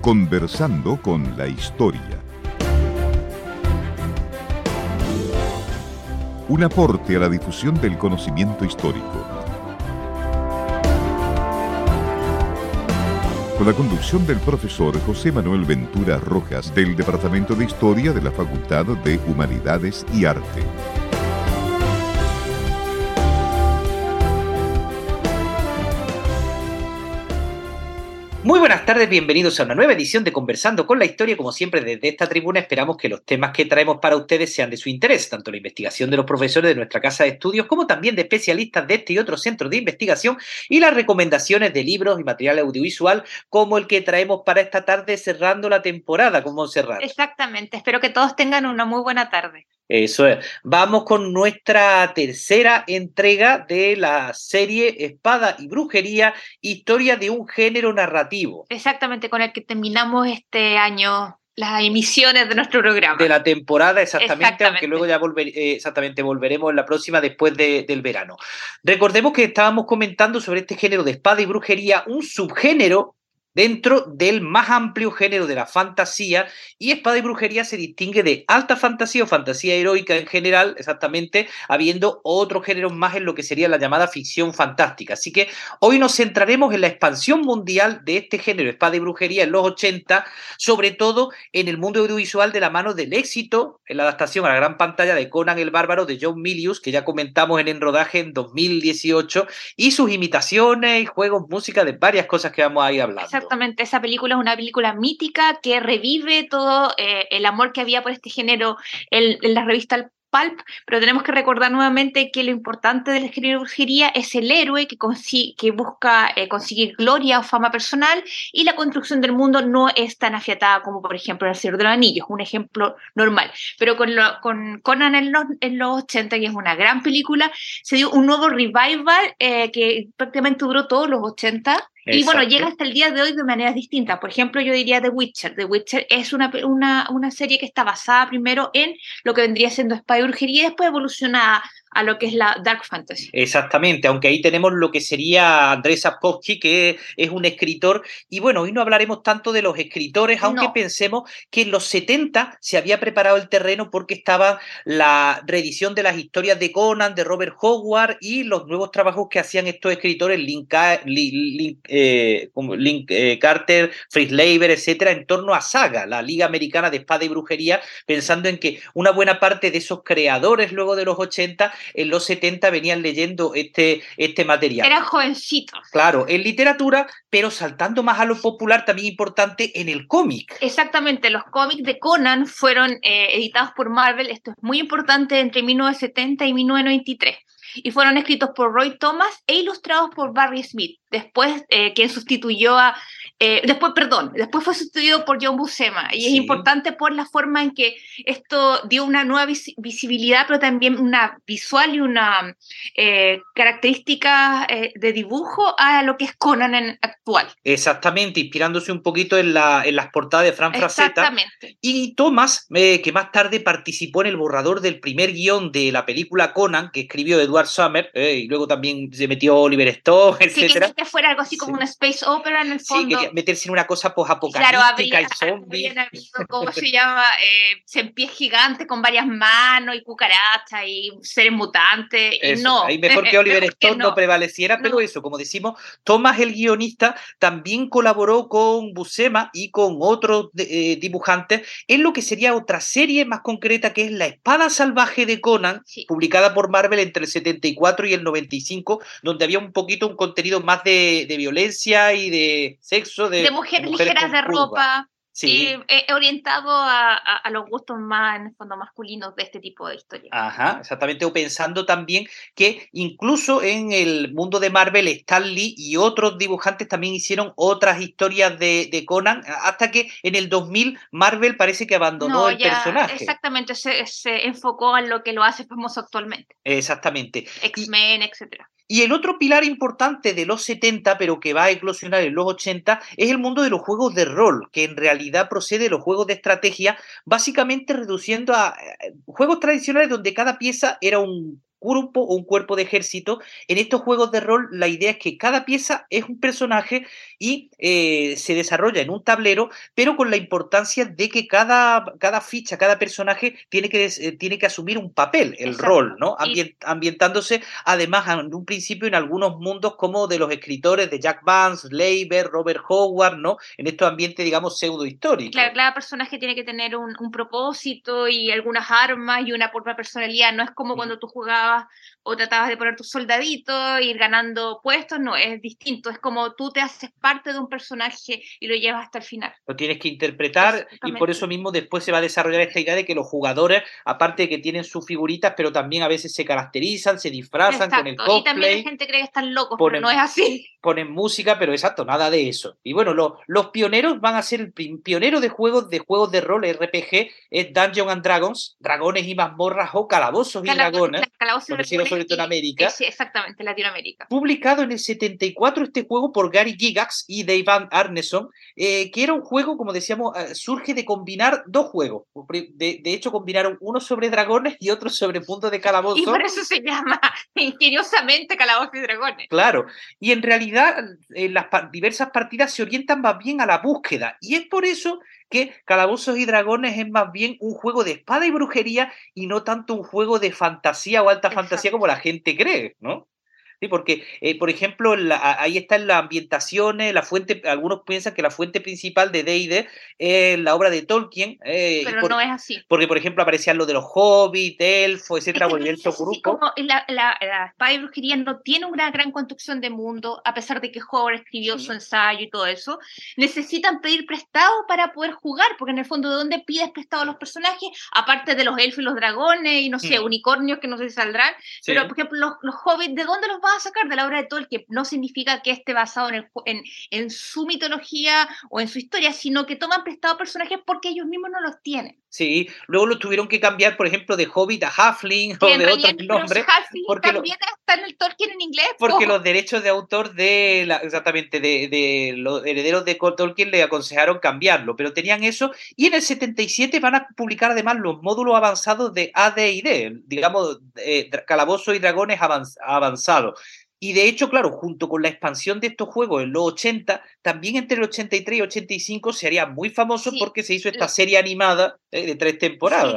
Conversando con la historia. Un aporte a la difusión del conocimiento histórico. Con la conducción del profesor José Manuel Ventura Rojas del Departamento de Historia de la Facultad de Humanidades y Arte. Muy buenas tardes, bienvenidos a una nueva edición de Conversando con la Historia. Como siempre, desde esta tribuna esperamos que los temas que traemos para ustedes sean de su interés, tanto la investigación de los profesores de nuestra casa de estudios como también de especialistas de este y otros centros de investigación y las recomendaciones de libros y material audiovisual como el que traemos para esta tarde cerrando la temporada con Montserrat. Exactamente, espero que todos tengan una muy buena tarde. Eso es. Vamos con nuestra tercera entrega de la serie Espada y Brujería, historia de un género narrativo. Exactamente, con el que terminamos este año las emisiones de nuestro programa. De la temporada, exactamente, aunque luego ya volver, eh, exactamente volveremos en la próxima después del verano. Recordemos que estábamos comentando sobre este género de espada y brujería, un subgénero dentro del más amplio género de la fantasía y Espada y Brujería se distingue de alta fantasía o fantasía heroica en general, exactamente, habiendo otros géneros más en lo que sería la llamada ficción fantástica. Así que hoy nos centraremos en la expansión mundial de este género, Espada y Brujería, en los 80, sobre todo en el mundo audiovisual de la mano del éxito en la adaptación a la gran pantalla de Conan el Bárbaro de John Milius, que ya comentamos en En Rodaje en 2018, y sus imitaciones y juegos, música de varias cosas que vamos a ir hablando. Exactamente, esa película es una película mítica que revive todo eh, el amor que había por este género en, en la revista Pulp, pero tenemos que recordar nuevamente que lo importante de la brujería es el héroe que, que busca eh, conseguir gloria o fama personal y la construcción del mundo no es tan afiatada como por ejemplo el Señor de los Anillos, un ejemplo normal. Pero con, con Conan en los, en los 80, que es una gran película, se dio un nuevo revival eh, que prácticamente duró todos los 80 y bueno, llega hasta el día de hoy de maneras distintas. Por ejemplo, yo diría The Witcher. The Witcher es una, una, una serie que está basada primero en lo que vendría siendo Spy Brujería y después evoluciona a lo que es la dark fantasy. Exactamente, aunque ahí tenemos lo que sería Andrés Sapkowski, que es un escritor, y bueno, hoy no hablaremos tanto de los escritores, aunque pensemos que en los 70 se había preparado el terreno porque estaba la reedición de las historias de Conan, de Robert Howard, y los nuevos trabajos que hacían estos escritores, Link, eh, Link, eh, Carter, Fritz Leiber, etcétera, en torno a Saga, la Liga Americana de Espada y Brujería, pensando en que una buena parte de esos creadores luego de los 80 en los 70 venían leyendo este, este material. Eran jovencitos. Claro, en literatura, pero saltando más a lo popular, también importante en el cómic. Exactamente, los cómics de Conan fueron eh, editados por Marvel, esto es muy importante, entre 1970 y 1993 y fueron escritos por Roy Thomas e ilustrados por Barry Smith, después eh, quien sustituyó a eh, después, perdón, después fue sustituido por John Buscema y es importante por la forma en que esto dio una nueva visibilidad, pero también una visual y una eh, característica eh, de dibujo a lo que es Conan en actual. Exactamente, inspirándose un poquito en, la, en las portadas de Fran Frazetta. Y Thomas, que más tarde participó en el borrador del primer guion de la película Conan, que escribió Edward Summer, y luego también se metió Oliver Stone, etc. Sí, que, fuera algo así como una space opera en el fondo meterse en una cosa posapocalíptica claro, y zombies. ¿Cómo se llama? Eh, pies gigantes con varias manos y cucarachas y seres mutantes. Y no. Ahí mejor que Oliver Stone no. prevaleciera, pero eso, como decimos, Thomas el guionista también colaboró con Buscema y con otros eh, dibujantes en lo que sería otra serie más concreta que es La Espada Salvaje de Conan, publicada por Marvel entre el 74 y el 95, donde había un poquito un contenido más de, de violencia y de sexo de, mujeres, ligeras de ropa. Sí. Eh, orientado a, los gustos más, en el fondo, masculinos de este tipo de historias. Ajá, exactamente. O pensando también que incluso en el mundo de Marvel, Stan Lee y otros dibujantes también hicieron otras historias de, Conan, hasta que en el 2000 Marvel parece que abandonó el personaje. Exactamente, se, se, enfocó en lo que lo hace famoso actualmente. Exactamente. X-Men, etcétera. Y el otro pilar importante de los 70, pero que va a eclosionar en los 80, es el mundo de los juegos de rol, que en realidad procede de los juegos de estrategia, básicamente reduciendo a eh, juegos tradicionales donde cada pieza era un grupo o un cuerpo de ejército. En estos juegos de rol, la idea es que cada pieza es un personaje y eh, se desarrolla en un tablero, pero con la importancia de que cada, cada ficha, cada personaje tiene que, eh, tiene que asumir un papel, el rol, ¿no? ambientándose además en un principio en algunos mundos como de los escritores de Jack Vance, Leiber, Robert Howard, ¿no? En estos ambientes, digamos, pseudo históricos. Claro, cada personaje tiene que tener un, propósito y algunas armas y una propia personalidad. No es como cuando tú jugabas o tratabas de poner tus soldaditos, ir ganando puestos, no, es distinto. Es como tú te haces parte de un personaje y lo llevas hasta el final. Lo tienes que interpretar y por eso mismo después se va a desarrollar esta idea de que los jugadores, aparte de que tienen sus figuritas, pero también a veces se caracterizan, se disfrazan con el cosplay. Y también la gente cree que están locos, pero no es así. Ponen música, pero exacto, nada de eso. Y bueno, los pioneros van a ser el pionero de juegos de juegos de rol RPG es Dungeons and Dragons, dragones y mazmorras o calabozos y dragones, conocido sobre todo en América. Sí, exactamente, Latinoamérica. Publicado en el 74 este juego por Gary Gigax y Dave Arneson, eh, que era un juego, como decíamos, eh, surge de combinar dos juegos. De, hecho, combinaron uno sobre dragones y otro sobre puntos de calabozos. Y por eso se llama ingeniosamente calabozos y dragones. Claro, y en realidad en las diversas partidas se orientan más bien a la búsqueda, y es por eso que Calabozos y Dragones es más bien un juego de espada y brujería y no tanto un juego de fantasía o alta fantasía como la gente cree, ¿no? Sí, porque, eh, por ejemplo, ahí están las ambientaciones, la fuente, algunos piensan que la fuente principal de D&D es la obra de Tolkien. Eh, Pero no es así. Porque, por ejemplo, aparecían lo de los hobbits, elfos, etcétera, es grupo. Como la, la, espada y brujería no tiene una gran construcción de mundo, a pesar de que Howard escribió su ensayo y todo eso, necesitan pedir prestado para poder jugar, porque en el fondo, ¿de dónde pides prestado a los personajes? Aparte de los elfos y los dragones, y no sé, mm. unicornios que no sé si saldrán, pero, por ejemplo, los, los hobbits, ¿de dónde los a sacar de la obra de Tolkien no significa que esté basado en, en, en, su mitología o en su historia, sino que toman prestado personajes porque ellos mismos no los tienen. Sí, luego lo tuvieron que cambiar, por ejemplo, de Hobbit a Halfling o de otros nombres. Porque también está en el Tolkien en inglés. Porque los derechos de autor de, la, exactamente, de, de, los herederos de Tolkien le aconsejaron cambiarlo, pero tenían eso. Y en el 77 van a publicar además los módulos avanzados de AD&D, digamos, eh, Calabozo y Dragones avanzados. Y de hecho, claro, junto con la expansión de estos juegos en los 80, también entre el 83 y 85 se haría muy famoso porque se hizo esta serie animada eh, de tres temporadas.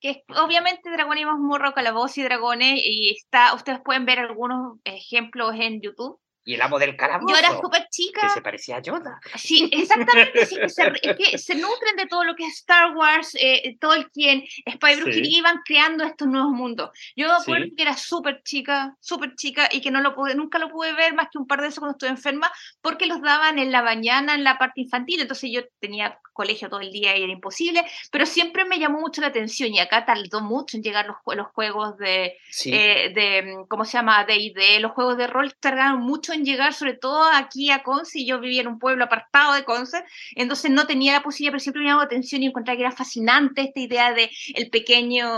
que obviamente Dragón y Calaboz y Dragones, y está, ustedes pueden ver algunos ejemplos en YouTube. Y el amo del calabozo. Yo era súper chica. Que se parecía a Yoda. Sí, exactamente. sí, que se, es que se nutren de todo lo que es Star Wars, eh, Tolkien, Spy Brujería, y iban creando estos nuevos mundos. Yo me acuerdo que era súper chica, súper chica, y que no lo pude, nunca lo pude ver más que un par de veces cuando estuve enferma, porque los daban en la mañana, en la parte infantil. Entonces yo tenía colegio todo el día y era imposible, pero siempre me llamó mucho la atención y acá tardó mucho en llegar los, los juegos de, eh, de, ¿cómo se llama? D&D, los juegos de rol tardaron mucho en llegar, sobre todo aquí a Conce, yo vivía en un pueblo apartado de Conce, entonces no tenía la posibilidad, pero siempre me llamó la atención y encontré que era fascinante esta idea de el pequeño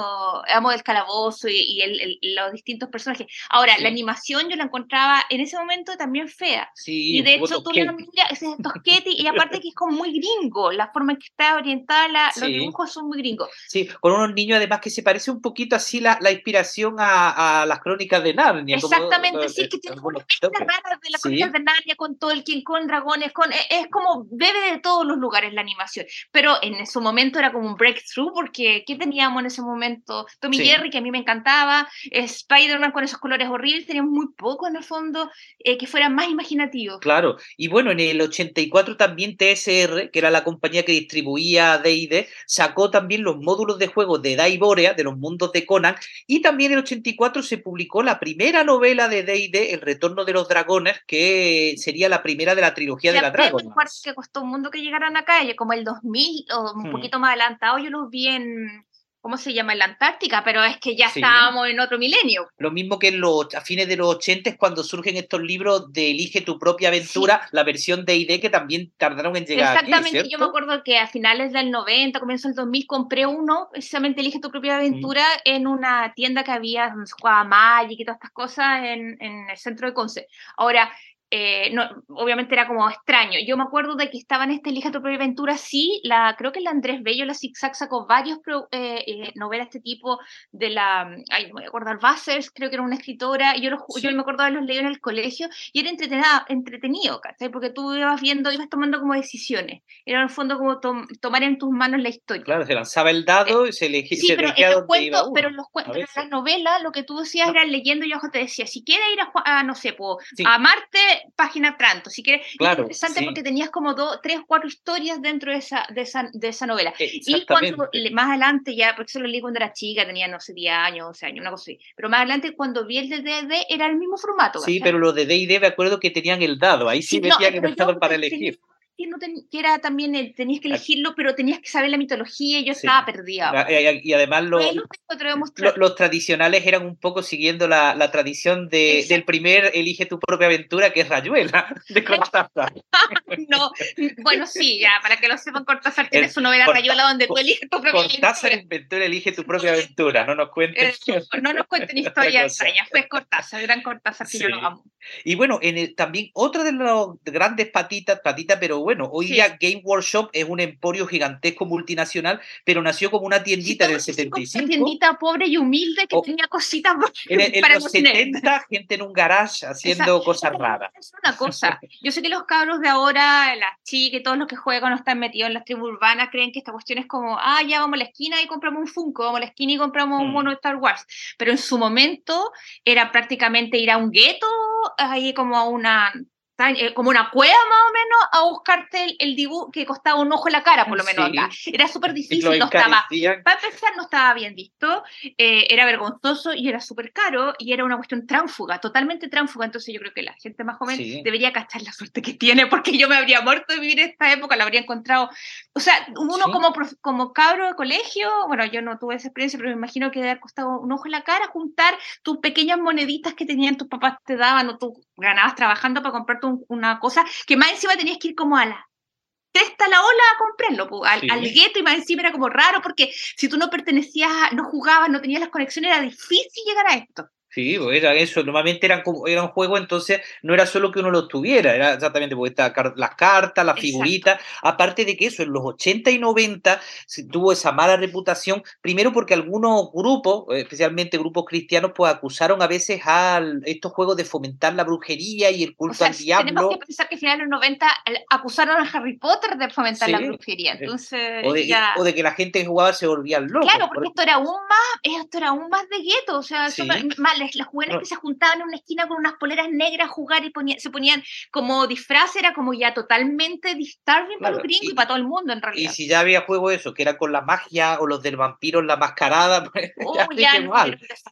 amo del calabozo y, el, los distintos personajes. Ahora, la animación yo la encontraba en ese momento también fea. y de hecho, tú la ese tosquete, y aparte que es como muy gringo, la forma en que está orientada, los dibujos son muy gringos. Sí, con unos niños además que se parece un poquito así la, la inspiración a, a, las crónicas de Narnia. Exactamente, sí, que tiene como raras de las crónicas de Narnia con todo el King con dragones, con, e, es, como bebe de todos los lugares la animación, pero en su momento era como un breakthrough porque ¿qué teníamos en ese momento? Tommy Jerry, que a mí me encantaba, Spider-Man con esos colores horribles, teníamos muy poco en el fondo eh, que fuera más imaginativo. Claro, y bueno, en el 84 también TSR, que era la compañía que distribuía D&D, sacó también los módulos de juego de Daiborea, de los mundos de Conan, y también en el 84 se publicó la primera novela de D&D, El retorno de los dragones, que sería la primera de la trilogía de la Dragon. que costó un mundo que llegaran acá, como el 2000 o un hmm. poquito más adelantado, yo los vi en ¿cómo se llama? En la Antártica, pero es que ya estábamos en otro milenio. Lo mismo que en los, a fines de los 80 es cuando surgen estos libros de Elige tu propia aventura, la versión de ID que también tardaron en llegar. Exactamente, yo me acuerdo que a finales del 90, comienzo del 2000, compré uno, precisamente Elige tu propia aventura, en una tienda que había donde se jugaba Magic y todas estas cosas en, en el centro de Conce. Ahora, eh, no, obviamente era como extraño. Yo me acuerdo de que estaba en este Elija tu propia aventura, sí, la, creo que la Andrés Bello, la Zigzag sacó varios eh, eh, novelas de este tipo de la, ay, no me voy a acordar, Bassers, creo que era una escritora, yo, yo me acuerdo de los leído en el colegio, y era entretenido, ¿cachai? Porque tú ibas viendo, ibas tomando como decisiones, era en el fondo como tomar en tus manos la historia. Claro, se lanzaba el dado y se elegía. Sí, pero, en los cuentos, pero en los cuentos, en las novelas, lo que tú decías era leyendo y yo te decía, si quieres ir a, no sé, a Marte, página tanto, si quieres, claro, interesante porque tenías como dos, tres, cuatro historias dentro de esa, de esa, de esa novela. Y cuando más adelante, ya, porque eso lo leí cuando era chica, tenía, no sé, 10 años, 11 años, una cosa así, pero más adelante cuando vi el de D&D era el mismo formato. Sí, pero los de D&D me acuerdo que tenían el dado, ahí sí, metían el dado para elegir que, no era también, el, tenías que elegirlo, pero tenías que saber la mitología y yo estaba perdida. Y, además los, tradicionales eran un poco siguiendo la, la tradición de, del primer Elige tu propia aventura, que es Rayuela, de Cortázar. no, bueno, sí, ya, para que lo sepan, Cortázar tiene su novela Rayuela donde tú eliges tu propia aventura. Cortázar inventó Elige tu propia aventura, no nos cuenten. no nos cuenten historias extrañas, fue Cortázar, gran Cortázar, que yo lo amo. Y bueno, en el, también otra de las grandes patitas, patitas, pero bueno, hoy día Game Workshop es un emporio gigantesco multinacional, pero nació como una tiendita del 75. Una tiendita pobre y humilde que tenía cositas en, en los 70, gente en un garage haciendo cosas raras. Es una cosa. Yo sé que los cabros de ahora, las chicas y todos los que juegan no están metidos en las tribus urbanas, creen que esta cuestión es como, ah, ya vamos a la esquina y compramos un Funko, vamos a la esquina y compramos un mm. mono de Star Wars. Pero en su momento era prácticamente ir a un gueto, ahí como a una como una cueva más o menos a buscarte el, dibujo que costaba un ojo en la cara, por lo menos acá. Era súper difícil, no estaba, para empezar no estaba bien visto, eh, era vergonzoso y era súper caro y era una cuestión tránfuga, totalmente tránfuga. Entonces yo creo que la gente más joven debería cachar la suerte que tiene porque yo me habría muerto de vivir esta época, la habría encontrado. O sea, uno como, como cabro de colegio, bueno, yo no tuve esa experiencia, pero me imagino que debe haber costado un ojo en la cara juntar tus pequeñas moneditas que tenían tus papás te daban o tú ganabas trabajando para una cosa que más encima tenías que ir como a la testa la ola a comprarlo, al, al, gueto y más encima era como raro porque si tú no pertenecías, no jugabas, no tenías las conexiones, era difícil llegar a esto. Sí, pues era eso, normalmente eran como, era un juego, entonces no era solo que uno lo tuviera, era exactamente porque las cartas, las figuritas, aparte de que eso, en los 80 y 90 tuvo esa mala reputación, primero porque algunos grupos, especialmente grupos cristianos, pues acusaron a veces a estos juegos de fomentar la brujería y el culto al diablo. Tenemos que pensar que a finales de los 90 acusaron a Harry Potter de fomentar la brujería, entonces... O de, o de, que la gente que jugaba se volvía loco. Claro, porque esto era aún más, esto era aún más de gueto, o sea, mal las jóvenes que se juntaban en una esquina con unas poleras negras a jugar y se ponían como disfraz, era como ya totalmente disturbing para los gringos y, para todo el mundo en realidad. Y si ya había juego eso, que era con la magia o los del vampiro en la mascarada, pues, oh,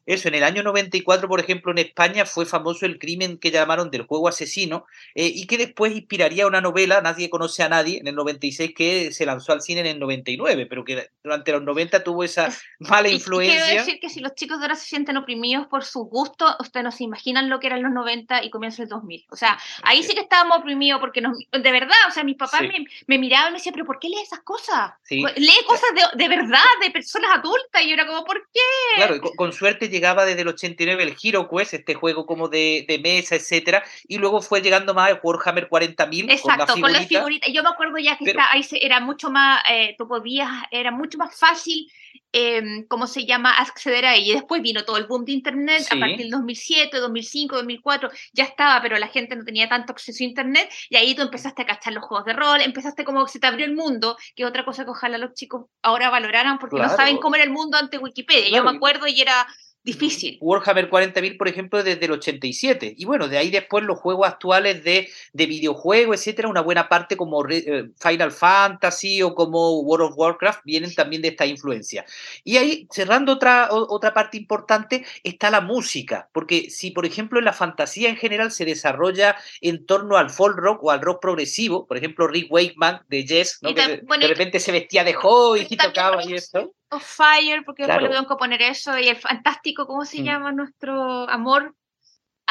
Eso, en el año 94, por ejemplo, en España fue famoso el crimen que llamaron del juego asesino eh, y que después inspiraría una novela, Nadie conoce a nadie, en el 96, que se lanzó al cine en el 99, pero que durante los 90 tuvo esa mala influencia. Quiero decir que si los chicos de ahora se sienten oprimidos por su gusto, ustedes no se imaginan lo que eran los 90 y comienzo del 2000. O sea, ahí sí que estábamos oprimidos porque nos, de verdad, o sea, mis papás me, me, miraban y me decían, pero ¿por qué lee esas cosas? Lee cosas de, de, verdad, de personas adultas. Y yo era como, ¿por qué? Claro, con, suerte llegaba desde el 89 el Hero Quest, este juego como de, de mesa, etcétera, y luego fue llegando más el Warhammer 40.000. Exacto, con las figuritas. Yo me acuerdo ya que ahí era mucho más, eh, tú podías, era mucho más fácil eh, ¿cómo se llama?, acceder a ella. Y después vino todo el boom de Internet a partir del 2007, 2005, 2004, ya estaba, pero la gente no tenía tanto acceso a Internet y ahí tú empezaste a cachar los juegos de rol, empezaste como que se te abrió el mundo, que es otra cosa que ojalá los chicos ahora valoraran porque no saben cómo era el mundo ante Wikipedia. Yo me acuerdo y era difícil. Warhammer 40.000, por ejemplo, desde el 87. Y bueno, de ahí después los juegos actuales de, de videojuegos, etcétera, una buena parte como eh, Final Fantasy o como World of Warcraft vienen también de esta influencia. Y ahí, cerrando otra, otra parte importante, está la música. Porque si, por ejemplo, en la fantasía en general se desarrolla en torno al folk rock o al rock progresivo, por ejemplo, Rick Wakeman de Jess, que de, repente se vestía de hoy y tocaba y eso of Fire, porque claro. tengo que poner eso, y el fantástico, ¿cómo se mm. llama nuestro amor?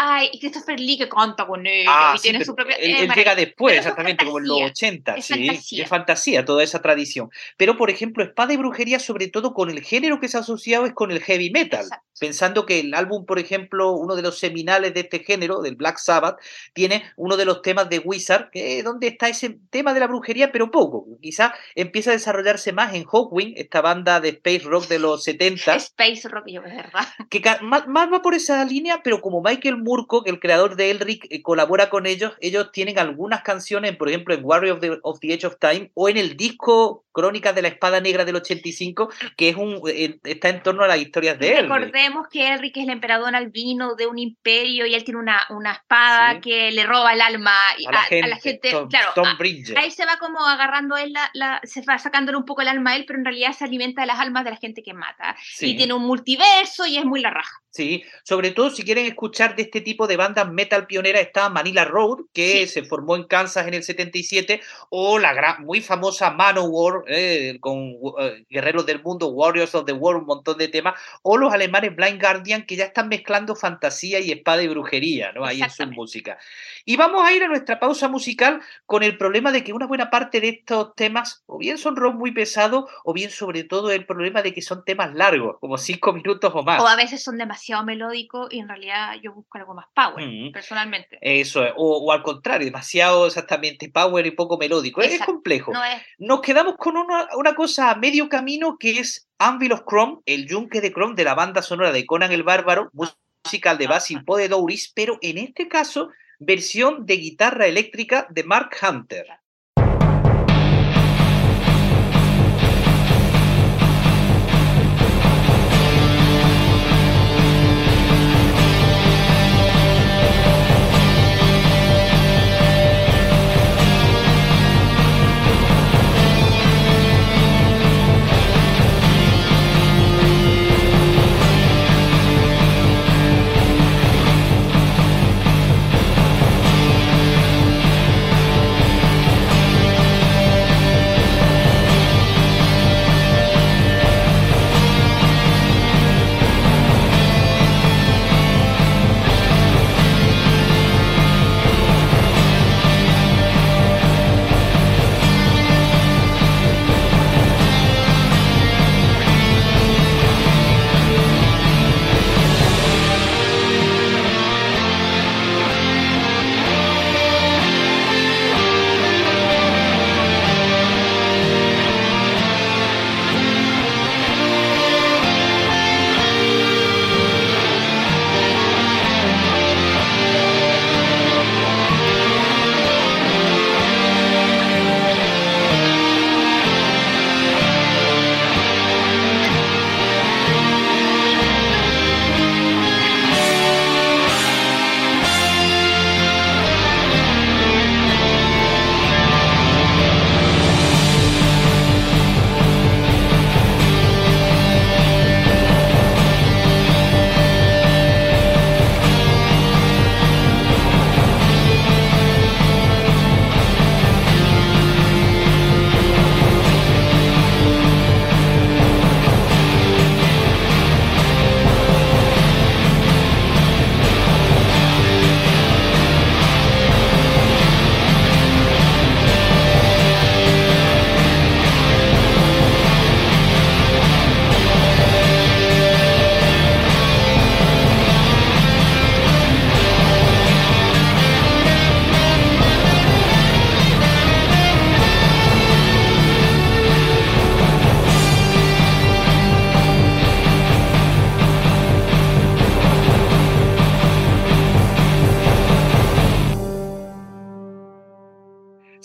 Ay, y Christopher Lee que canta con él ah, y tiene su propia... Él, llega después, exactamente, como en los 80, es sí, fantasía. es fantasía toda esa tradición. Pero, por ejemplo, Espada y Brujería, sobre todo con el género que se ha asociado es con el heavy metal, pensando que el álbum, por ejemplo, uno de los seminales de este género, del Black Sabbath, tiene uno de los temas de Wizard, que donde está ese tema de la brujería, pero poco. Quizá empieza a desarrollarse más en Hawkwind, esta banda de space rock de los 70. Space rock, yo, es verdad. Que más, va por esa línea, pero como Michael Murko, que el creador de Elric, eh, colabora con ellos, ellos tienen algunas canciones, por ejemplo, en Warrior of the, of the Edge of Time o en el disco Crónicas de la Espada Negra del 85, que es un eh, está en torno a las historias de él. Recordemos que Elric es el emperador albino de un imperio y él tiene una, una espada que le roba el alma a, la, gente. claro, ahí se va como agarrando él, la, se va sacándole un poco el alma a él, pero en realidad se alimenta de las almas de la gente que mata. Y tiene un multiverso y es muy la raja. Sí, sobre todo si quieren escuchar de este tipo de bandas metal pionera está Manila Road, que se formó en Kansas en el 77, o la gran, muy famosa Manowar, eh, con eh, Guerreros del Mundo, Warriors of the World, un montón de temas, o los alemanes Blind Guardian, que ya están mezclando fantasía y espada y brujería, ¿no? Ahí en su música. Y vamos a ir a nuestra pausa musical con el problema de que una buena parte de estos temas, o bien son rock muy pesados, o bien sobre todo el problema de que son temas largos, como cinco minutos o más. O a veces son demasiado demasiado melódico y en realidad yo busco algo más power, mm. personalmente. Eso, o, al contrario, demasiado exactamente power y poco melódico. Es complejo. Nos quedamos con una, una, cosa a medio camino que es Anvil of Chrome, el yunque de Chrome de la banda sonora de Conan el Bárbaro, musical de Basil Poe Douris, pero en este caso versión de guitarra eléctrica de Mark Hunter.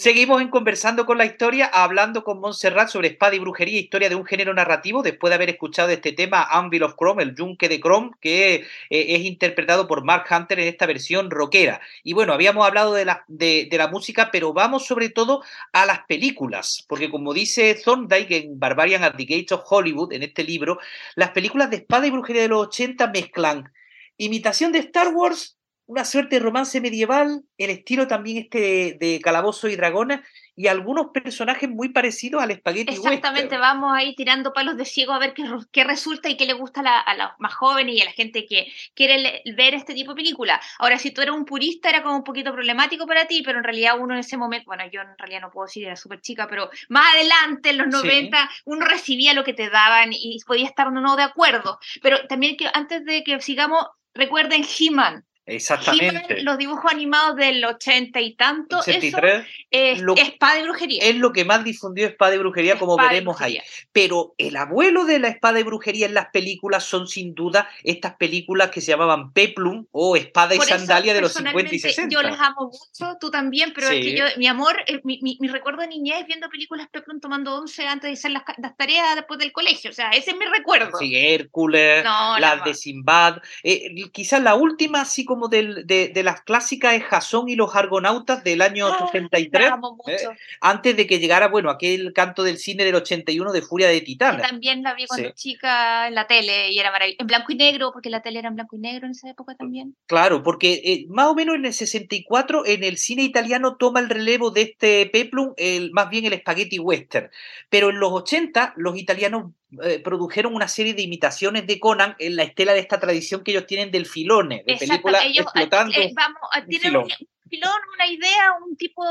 Seguimos en conversando con la historia, hablando con Montserrat sobre espada y brujería, historia de un género narrativo, después de haber escuchado este tema Anvil of Chrome, el yunque de Chrome, que eh, es interpretado por Mark Hunter en esta versión rockera. Y bueno, habíamos hablado de la, de, la música, pero vamos sobre todo a las películas, porque como dice Thorndike en Barbarian at the Gates of Hollywood, en este libro, las películas de espada y brujería de los 80 mezclan imitación de Star Wars una suerte de romance medieval, el estilo también este de, Calabozo y Dragones, y algunos personajes muy parecidos al espagueti Exactamente, vamos ahí tirando palos de ciego a ver qué, qué resulta y qué le gusta a, los más jóvenes y a la gente que quiere ver este tipo de película. Ahora, si tú eres un purista, era como un poquito problemático para ti, pero en realidad uno en ese momento, bueno, yo en realidad no puedo decir, era súper chica, pero más adelante, en los 90, uno recibía lo que te daban y podía estar uno no de acuerdo. Pero también que antes de que sigamos, recuerden He-Man. Exactamente. los dibujos animados del 80 y tanto, 83, es espada y brujería. Es lo que más difundió espada y brujería, como veremos ahí. Pero el abuelo de la espada y brujería en las películas son sin duda estas películas que se llamaban Peplum o Espada y Sandalia de los 50 y 60. Yo las amo mucho, tú también, pero es que yo, mi amor, eh, mi, mi, recuerdo de niñez viendo películas Peplum tomando once antes de hacer las, tareas después del colegio. O sea, ese es mi recuerdo. Sí, Hércules, las de Simbad. Eh, quizás la última, así como como de, de, las clásicas es Jasón y los Argonautas del año 83, eh, antes de que llegara, bueno, aquel canto del cine del 81 de Furia de Titanes. También la vi cuando chica en la tele y era maravilloso. En blanco y negro, porque la tele era en blanco y negro en esa época también. Claro, porque eh, más o menos en el 64 en el cine italiano toma el relevo de este peplum, el, más bien el spaghetti western. Pero en los 80 los italianos eh, produjeron una serie de imitaciones de Conan en la estela de esta tradición que ellos tienen del filone, de película ellos, eh, explotando. Eh, vamos, tienen un filón. una idea, un tipo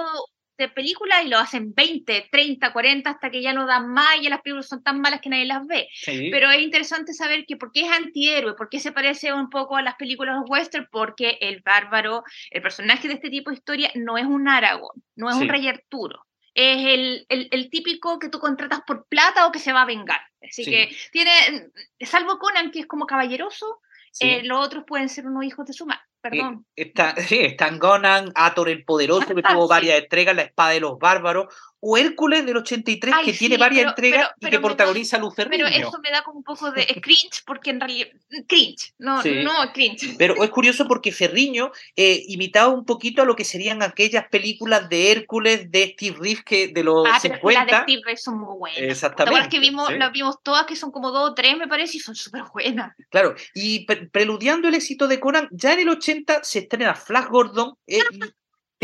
de película y lo hacen 20, 30, 40 hasta que ya no dan más y las películas son tan malas que nadie las ve. Pero es interesante saber que por qué es antihéroe, por qué se parece un poco a las películas western, porque el bárbaro, el personaje de este tipo de historia no es un Aragón, no es un rey Arturo es el, el, típico que tú contratas por plata o que se va a vengar. Así que tiene, salvo Conan, que es como caballeroso, eh, los otros pueden ser unos hijos de su madre. Perdón. Está, sí, están Conan, Ator el Poderoso, que tuvo varias entregas, La Espada de los Bárbaros, o Hércules del 83, que tiene varias entregas y que protagoniza Lucerniño. Pero eso me da como un poco de cringe, porque en realidad. Cringe, no, no cringe. Pero es curioso porque Ferriño eh, imitaba un poquito a lo que serían aquellas películas de Hércules de Steve Reeves que de los ah, 50. Las de Steve Reeves son muy buenas. Exactamente. Las que vimos, las vimos todas, que son como dos o tres, me parece, y son súper buenas. Claro, y preludiando el éxito de Conan, ya en el 80 se estrena Flash Gordon. Eh,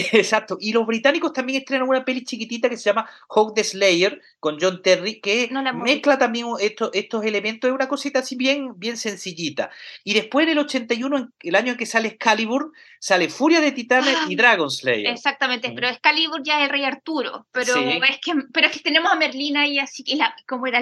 Exacto. Y los británicos también estrenan una peli chiquitita que se llama Hawk the Slayer con John Terry, que mezcla también estos, estos elementos. Es una cosita así bien, bien sencillita. Y después en el 81, el año en que sale Excalibur, sale Furia de Titanes y ah, Dragon Slayer. Exactamente, mm. pero Excalibur ya es el rey Arturo. Pero, es, que, pero es que tenemos a Merlina ahí así, que la, como era,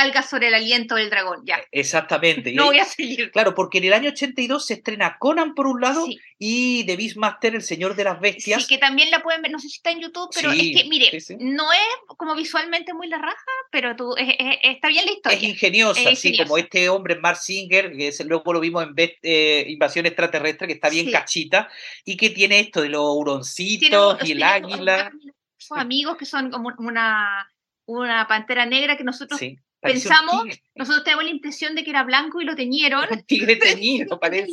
alga sobre el aliento del dragón, ya. Exactamente. no voy a seguir. Claro, porque en el año 82 se estrena Conan por un lado y The Beastmaster, el señor de las bestias Sí, que también la pueden ver, no sé si está en YouTube, pero es que, mire, no es como visualmente muy la raja, pero tú, está bien la historia. Es ingeniosa, así como este hombre, Mark Singer, que luego lo vimos en eh, Invasión Extraterrestre, que está bien cachita, y que tiene esto de los huroncitos y el águila. Son amigos que son como una, una pantera negra que nosotros pensamos, nosotros tenemos la impresión de que era blanco y lo teñieron. Un tigre teñido, parece.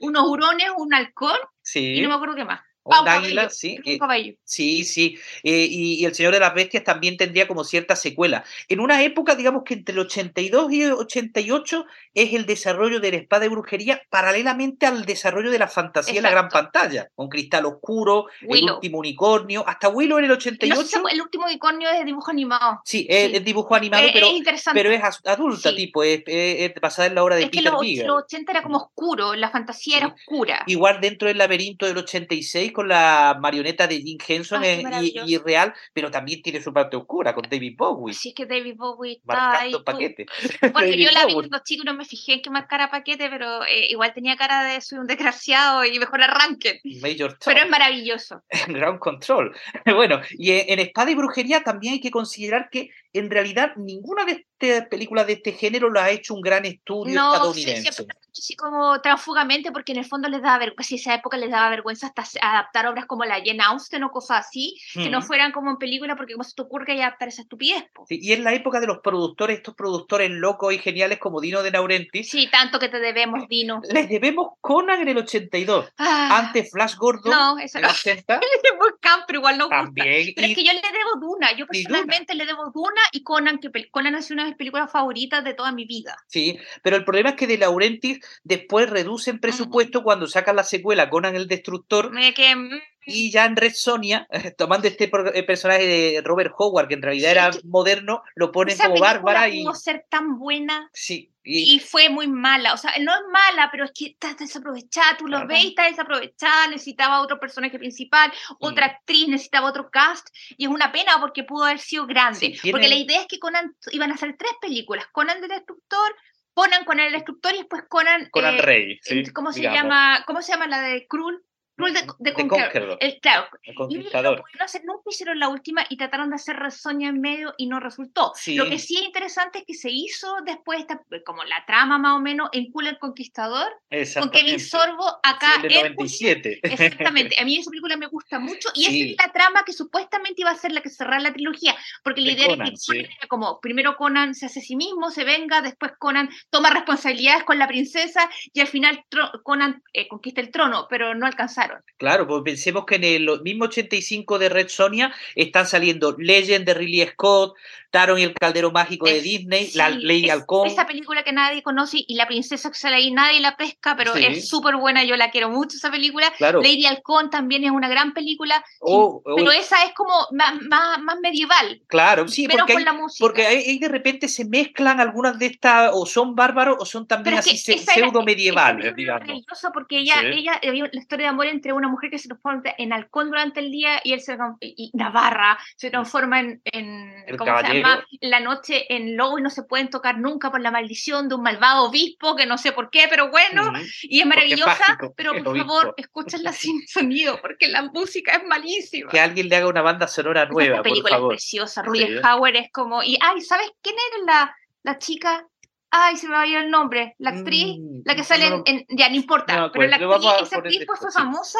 unos hurones, un halcón y no me acuerdo qué más un águila, sí. Eh, sí, sí. Eh, y, El Señor de las Bestias también tendría como cierta secuela. En una época, digamos que entre el 82 y el 88 es el desarrollo de la espada y brujería paralelamente al desarrollo de la fantasía en la gran pantalla, con Cristal Oscuro, El último unicornio, hasta Willow en el 88. el último unicornio es de dibujo animado. Sí, es, dibujo animado, pero, es pero es adulta, tipo, es, basada en la obra de Peter que los 80 era como oscuro, la fantasía era oscura. Igual dentro del laberinto del 86 con la marioneta de Jim Henson y, real, pero también tiene su parte oscura con David Bowie. Sí, es que David Bowie está ahí. paquete. Bueno, yo la vi cuando chico no me fijé en qué marcara paquete, pero eh, igual tenía cara de soy un desgraciado y mejor arranque. Major Pero es maravilloso. Ground Control. Bueno, y en Espada y Brujería también hay que considerar que en realidad ninguna de estas películas de este género lo ha hecho un gran estudio no, estadounidense. Sí, sí, como transfugamente, porque en el fondo les daba vergüenza, si esa época les daba vergüenza hasta adaptar obras como la Jane Austen o cosas así, que no fueran como en película, porque cómo se te ocurre que adaptar esa estupidez. y en la época de los productores, estos productores locos y geniales como Dino de Laurentiis. Sí, tanto que te debemos, Dino. Les debemos Conan en el 82, ah. antes Flash Gordon no, eso en el 80. pero igual no También, Pero es que yo le debo Duna, yo personalmente le debo Duna y Conan, que Conan es una de mis películas favoritas de toda mi vida. Sí, pero el problema es que de Laurentiis después reducen presupuesto cuando sacan la secuela Conan el Destructor. Que... Mm, Y ya en Red Sonia, tomando este eh, personaje de Robert Howard, que en realidad era moderno, lo ponen como Bárbara. y ser tan buena. Sí. Y... fue muy mala. O sea, no es mala, pero es que está desaprovechada. Tú lo ves y está desaprovechada. Necesitaba otro personaje principal, otra actriz, necesitaba otro cast. Y es una pena porque pudo haber sido grande. Porque la idea es que Conan iban a hacer tres películas: Conan el Destructor, Conan con el Destructor y después Conan. Conan eh, Rey. ¿Cómo se llama? ¿Cómo se llama la de Krull? Rule de, de, Conqueror. El, claro. El conquistador. Y no, nunca hicieron la última y trataron de hacer resoña en medio y no resultó. Lo que sí es interesante es que se hizo después, esta, como la trama más o menos, en Cool el Conquistador, con Kevin Sorbo acá. Sí, el 97. Exactamente. A mí esa película me gusta mucho y esa es la trama que supuestamente iba a ser la que cerrara la trilogía, porque la idea era que como primero Conan se hace a sí mismo, se venga, después Conan toma responsabilidades con la princesa y al final Conan eh, conquista el trono, pero no Claro, pues pensemos que en el mismo 85 de Red Sonia están saliendo Legend de Ridley Scott, Taron y el Caldero Mágico de Disney, la Lady Halcón. Esa película que nadie conoce y la princesa que sale ahí nadie la pesca, pero es súper buena, yo la quiero mucho esa película. Lady Halcón también es una gran película, oh, oh, pero esa es como más, más, medieval. Claro, sí, porque, con la música. porque ahí, de repente se mezclan algunas de estas, o son bárbaros o son también así pseudo medievales, digamos. Es porque ella, ella, la historia de amor entre una mujer que se transforma en halcón durante el día y él se y Navarra se transforma en, en ¿cómo se llama? La noche en lobo y no se pueden tocar nunca por la maldición de un malvado obispo que no sé por qué, pero bueno, y es maravillosa, pero por favor, escúchenla sin sonido porque la música es malísima. Que alguien le haga una banda sonora nueva, película es preciosa, Rudy Hauer es como y ay, ¿sabes quién era la la chica Ay, se me va a ir el nombre. La actriz, mm, la que sale en, Ya, no importa. pero la actriz, esa actriz fue famosa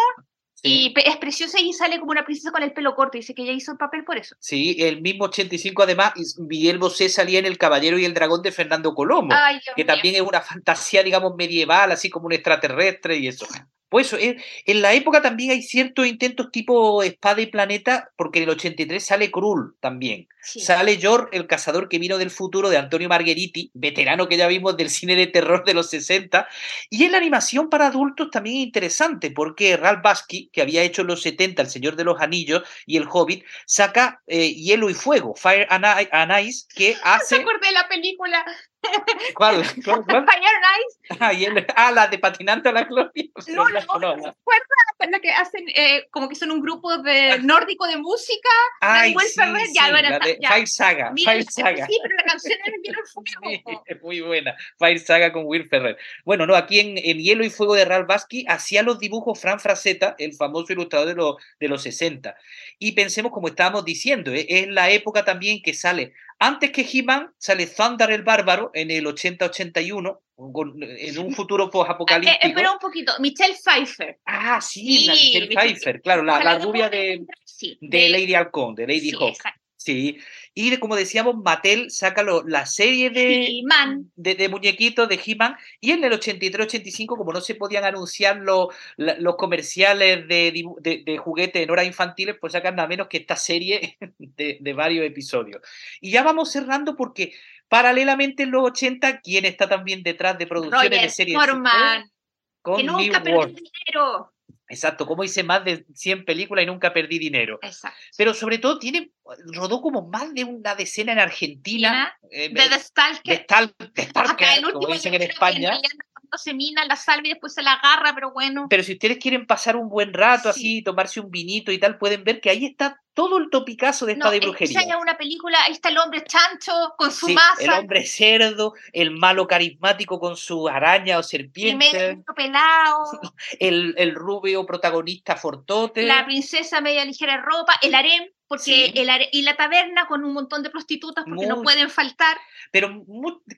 y es preciosa y sale como una princesa con el pelo corto. Dice que ella hizo el papel por eso. Sí, el mismo 85 además, Miguel Bosé salía en El Caballero y el Dragón de Fernando Colomo, que también es una fantasía, digamos, medieval, así como un extraterrestre y eso. Pues en, en la época también hay ciertos intentos tipo Espada y Planeta, porque en el 83 sale Krull también. Sale Yor, el cazador que vino del futuro de Antonio Margheriti, veterano que ya vimos del cine de terror de los 60. Y en la animación para adultos también interesante, porque Ralph Basky, que había hecho en los 70 El Señor de los Anillos y El Hobbit, saca eh, Hielo y Fuego, Fire and, Ice, que hace... No acordé de la película. ¿Cuál? ¿Cuál, Ah, ah, la de patinante a la gloria. No, no, no, no. la que hacen eh, como que son un grupo de ah. nórdico de música? Ay, sí, Ferrer, ya, la de Fire Saga. Fire Saga. Sí, pero la canción es Hielo y Fuego. es muy buena. Fire Saga con Will Ferrer. Bueno, no, aquí en, en Hielo y Fuego de Ralph Basky hacía los dibujos Fran Frazetta, el famoso ilustrador de, los de los 60. Y pensemos, como estábamos diciendo, eh, es la época también que sale antes que He-Man sale Thunder el Bárbaro en el 80-81, en un futuro post-apocalíptico. Eh, espera un poquito, Michelle Pfeiffer. Ah, sí, Michelle Pfeiffer, claro, la, la rubia de, de, Lady Halcón, de Lady sí, Hawk. Sí, y como decíamos, Mattel saca la serie de, de, de, muñequitos de He-Man y en el 83-85, como no se podían anunciar los, los comerciales de, de, juguetes en horas infantiles, pues sacan nada menos que esta serie de, varios episodios. Y ya vamos cerrando porque paralelamente en los 80, ¿quién está también detrás de producciones de series? Con que nunca perdió dinero. Exacto, como hice más de 100 películas y nunca perdí dinero. Exacto. Pero sobre todo tiene, rodó como más de una decena en Argentina. Eh, de The Stalker. De, Stalker, como dicen en España se mina, la salva y después se la agarra, pero bueno. Pero si ustedes quieren pasar un buen rato así, tomarse un vinito y tal, pueden ver que ahí está todo el topicazo de esta de brujería. Si una película, ahí está el hombre chancho con su masa. El hombre cerdo, el malo carismático con su araña o serpiente. El pelado. El, el rubio protagonista fortote. La princesa media ligera ropa, el harem porque el, y la taberna con un montón de prostitutas porque no pueden faltar. Pero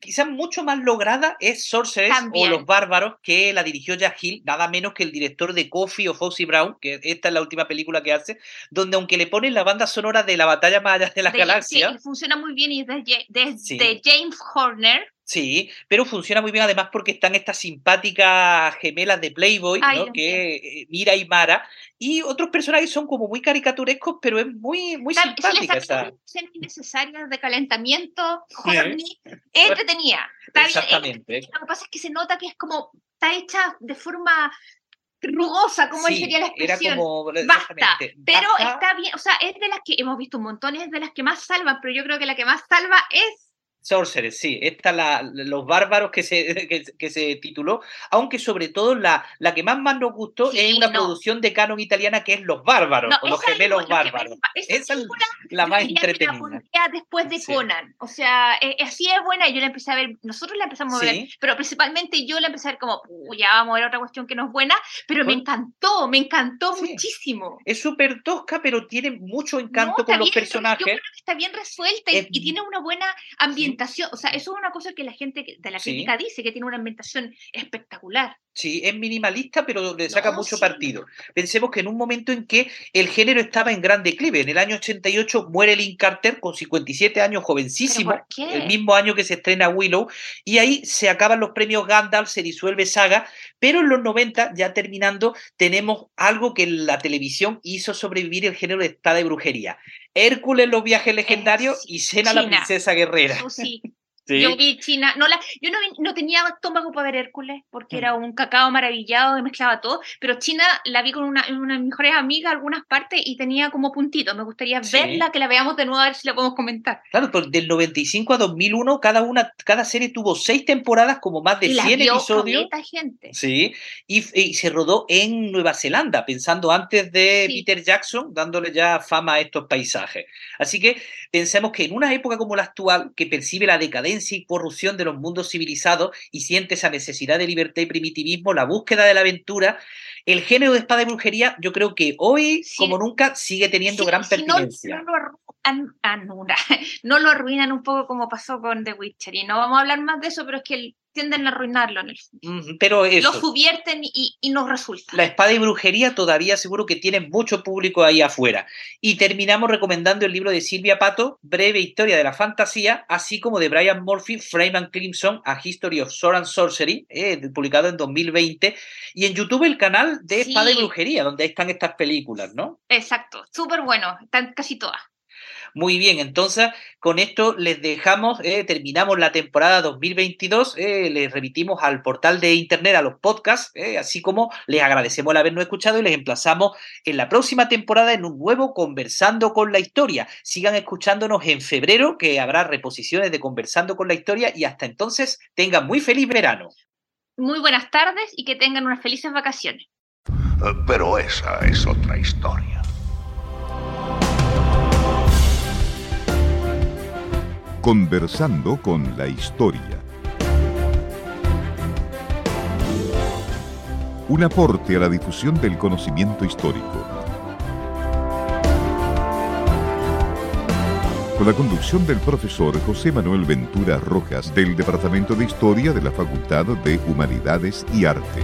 quizás mucho más lograda es Sorceress o Los Bárbaros, que la dirigió Jack Hill, nada menos que el director de Coffee o Foxy Brown, que esta es la última película que hace, donde aunque le ponen la banda sonora de la batalla más allá de las galaxias. Sí, funciona muy bien y es de, James Horner. Sí, pero funciona muy bien además porque están estas simpáticas gemelas de Playboy, ¿no? que eh, Mira y Mara, y otros personajes son como muy caricaturescos, pero es muy, muy simpática esa. innecesarias de calentamiento, horny, entretenida. Exactamente. Lo que pasa es que se nota que es como, está hecha de forma rugosa, ¿cómo sería la expresión? Era como, Basta, pero está bien, o sea, es de las que hemos visto un montón, es de las que más salvan, pero yo creo que la que más salva es Sorcerers, sí, esta la, los bárbaros que se, que, se tituló, aunque sobre todo la, la que más, más nos gustó es una producción de canon italiana que es Los Bárbaros, o Los Gemelos Bárbaros. esa, es la más entretenida. después de Conan, o sea, eh, así es buena yo la empecé a ver, nosotros la empezamos a ver, pero principalmente yo la empecé a ver como, ya vamos a ver otra cuestión que no es buena, pero me encantó, me encantó muchísimo. Es súper tosca, pero tiene mucho encanto con los personajes. Yo creo que está bien resuelta y, y tiene una buena ambientación o sea, eso es una cosa que la gente de la crítica dice, que tiene una ambientación espectacular. Sí, es minimalista, pero le saca mucho partido. Pensemos que en un momento en que el género estaba en gran declive, en el año 88 muere Lynn Carter con 57 años, jovencísimo, el mismo año que se estrena Willow, y ahí se acaban los premios Gandalf, se disuelve Saga, pero en los 90, ya terminando, tenemos algo que la televisión hizo sobrevivir el género de espada de brujería. Hércules los viajes legendarios y Cena la princesa guerrera. sí. Yo vi China, no la, yo no, no tenía estómago para ver Hércules porque era mm. un cacao maravillado y mezclaba todo, pero China la vi con una, una de mis mejores amigas algunas partes y tenía como puntitos. Me gustaría verla, que la veamos de nuevo a ver si la podemos comentar. Claro, pues del 95 a 2001 cada una, cada serie tuvo seis temporadas como más de y 100 episodios. Gente. Sí, y, se rodó en Nueva Zelanda, pensando antes de Peter Jackson, dándole ya fama a estos paisajes. Así que pensemos que en una época como la actual, que percibe la decadencia y corrupción de los mundos civilizados y siente esa necesidad de libertad y primitivismo, la búsqueda de la aventura, el género de espada y brujería, yo creo que hoy, como nunca, sigue teniendo gran pertinencia. no lo arruinan un poco como pasó con The Witcher. Y no vamos a hablar más de eso, pero es que el, tienden a arruinarlo en el Pero Lo subvierten y, y, nos resulta. La espada y brujería todavía seguro que tienen mucho público ahí afuera. Y terminamos recomendando el libro de Silvia Pato, Breve Historia de la Fantasía, así como de Brian Murphy, Frame and Crimson, A History of Sword and Sorcery, eh, publicado en 2020. Y en YouTube el canal de Espada y Brujería, donde están estas películas, ¿no? Exacto, súper bueno, están casi todas. Muy bien, entonces con esto les dejamos, eh, terminamos la temporada 2022, eh, les remitimos al portal de internet, a los podcasts, eh, así como les agradecemos el habernos escuchado y les emplazamos en la próxima temporada en un nuevo Conversando con la Historia. Sigan escuchándonos en febrero, que habrá reposiciones de Conversando con la Historia y hasta entonces tengan muy feliz verano. Muy buenas tardes y que tengan unas felices vacaciones. Pero esa es otra historia. Conversando con la historia. Un aporte a la difusión del conocimiento histórico. Con la conducción del profesor José Manuel Ventura Rojas del Departamento de Historia de la Facultad de Humanidades y Arte.